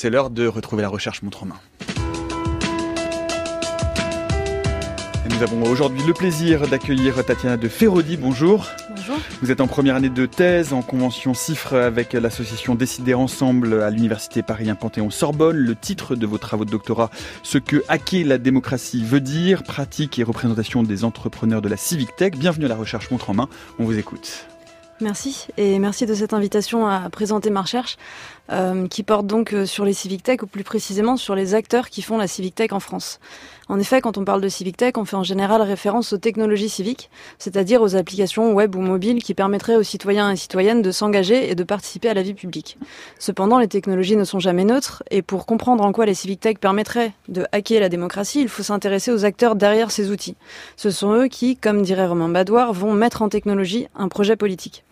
C'est l'heure de retrouver la recherche montre en main. nous avons aujourd'hui le plaisir d'accueillir Tatiana de Ferrodi. Bonjour. Bonjour. Vous êtes en première année de thèse en convention CIFRE avec l'association Décider Ensemble à l'Université Paris Panthéon-Sorbonne. Le titre de vos travaux de doctorat, Ce que hacker la démocratie veut dire, pratique et représentation des entrepreneurs de la civic tech. Bienvenue à la recherche montre en main. On vous écoute. Merci et merci de cette invitation à présenter ma recherche euh, qui porte donc euh, sur les civic tech ou plus précisément sur les acteurs qui font la civic tech en France. En effet, quand on parle de civic tech, on fait en général référence aux technologies civiques, c'est-à-dire aux applications web ou mobiles qui permettraient aux citoyens et citoyennes de s'engager et de participer à la vie publique. Cependant, les technologies ne sont jamais neutres et pour comprendre en quoi les civic tech permettraient de hacker la démocratie, il faut s'intéresser aux acteurs derrière ces outils. Ce sont eux qui, comme dirait Romain Badoir, vont mettre en technologie un projet politique.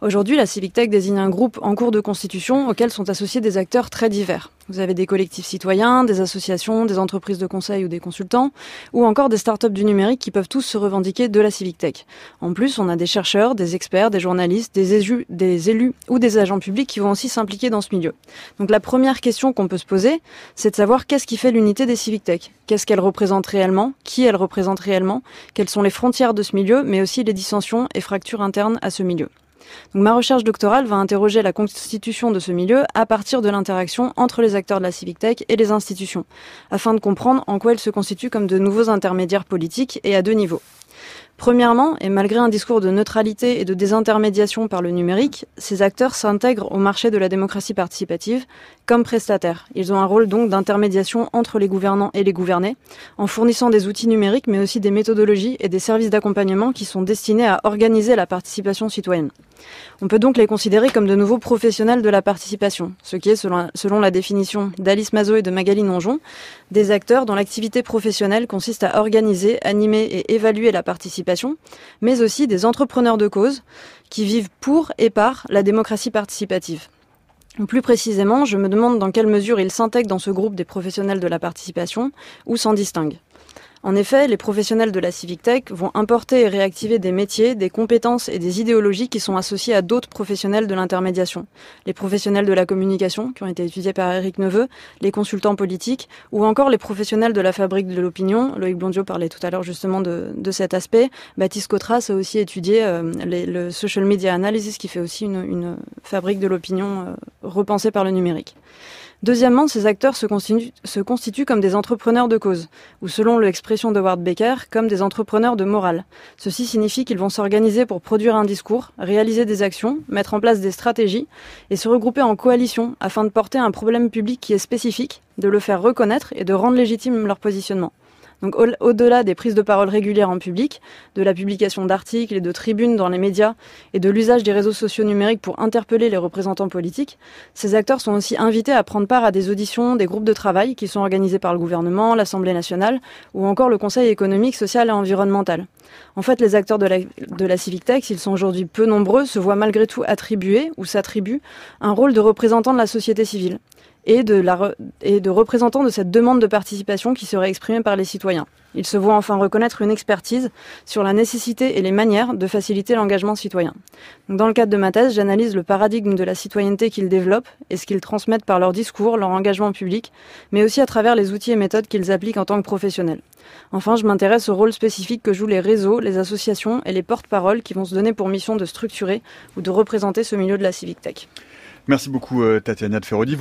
Aujourd'hui, la Civic Tech désigne un groupe en cours de constitution auquel sont associés des acteurs très divers. Vous avez des collectifs citoyens, des associations, des entreprises de conseil ou des consultants, ou encore des startups du numérique qui peuvent tous se revendiquer de la Civic Tech. En plus, on a des chercheurs, des experts, des journalistes, des élus, ou des agents publics qui vont aussi s'impliquer dans ce milieu. Donc la première question qu'on peut se poser, c'est de savoir qu'est-ce qui fait l'unité des Civic Tech? Qu'est-ce qu'elle représente réellement? Qui elle représente réellement? Quelles sont les frontières de ce milieu, mais aussi les dissensions et fractures internes à ce milieu? Ma recherche doctorale va interroger la constitution de ce milieu à partir de l'interaction entre les acteurs de la civic tech et les institutions, afin de comprendre en quoi ils se constituent comme de nouveaux intermédiaires politiques et à deux niveaux. Premièrement, et malgré un discours de neutralité et de désintermédiation par le numérique, ces acteurs s'intègrent au marché de la démocratie participative comme prestataires. Ils ont un rôle donc d'intermédiation entre les gouvernants et les gouvernés, en fournissant des outils numériques mais aussi des méthodologies et des services d'accompagnement qui sont destinés à organiser la participation citoyenne. On peut donc les considérer comme de nouveaux professionnels de la participation, ce qui est, selon, la définition d'Alice Mazot et de Magali Nonjon, des acteurs dont l'activité professionnelle consiste à organiser, animer et évaluer la participation, mais aussi des entrepreneurs de cause qui vivent pour et par la démocratie participative. Plus précisément, je me demande dans quelle mesure ils s'intègrent dans ce groupe des professionnels de la participation ou s'en distinguent. En effet, les professionnels de la civic tech vont importer et réactiver des métiers, des compétences et des idéologies qui sont associés à d'autres professionnels de l'intermédiation. Les professionnels de la communication, qui ont été étudiés par Eric Neveu, les consultants politiques, ou encore les professionnels de la fabrique de l'opinion. Loïc Blondio parlait tout à l'heure justement de, cet aspect. Baptiste Cotras a aussi étudié euh, le social media analysis, qui fait aussi une, fabrique de l'opinion euh, repensée par le numérique. Deuxièmement, ces acteurs se constituent, comme des entrepreneurs de cause, ou selon l'expression de Ward Baker, comme des entrepreneurs de morale. Ceci signifie qu'ils vont s'organiser pour produire un discours, réaliser des actions, mettre en place des stratégies et se regrouper en coalition afin de porter un problème public qui est spécifique, de le faire reconnaître et de rendre légitime leur positionnement. Donc au-delà des prises de parole régulières en public, de la publication d'articles et de tribunes dans les médias et de l'usage des réseaux sociaux numériques pour interpeller les représentants politiques, ces acteurs sont aussi invités à prendre part à des auditions, des groupes de travail qui sont organisés par le gouvernement, l'Assemblée nationale ou encore le Conseil économique, social et environnemental. En fait, les acteurs de la, de la Civic Tech, s'ils sont aujourd'hui peu nombreux, se voient malgré tout attribuer ou s'attribuent un rôle de représentant de la société civile et de, la de représentants de cette demande de participation qui serait exprimée par les citoyens. Ils se voient enfin reconnaître une expertise sur la nécessité et les manières de faciliter l'engagement citoyen. dans le cadre de ma thèse, j'analyse le paradigme de la citoyenneté qu'ils développent et ce qu'ils transmettent par leur discours, leur engagement public, mais aussi à travers les outils et méthodes qu'ils appliquent en tant que professionnels. Enfin, je m'intéresse au rôle spécifique que jouent les réseaux, les associations et les porte-paroles qui vont se donner pour mission de structurer ou de représenter ce milieu de la civic tech. Merci beaucoup euh, Tatiana de Ferrodi.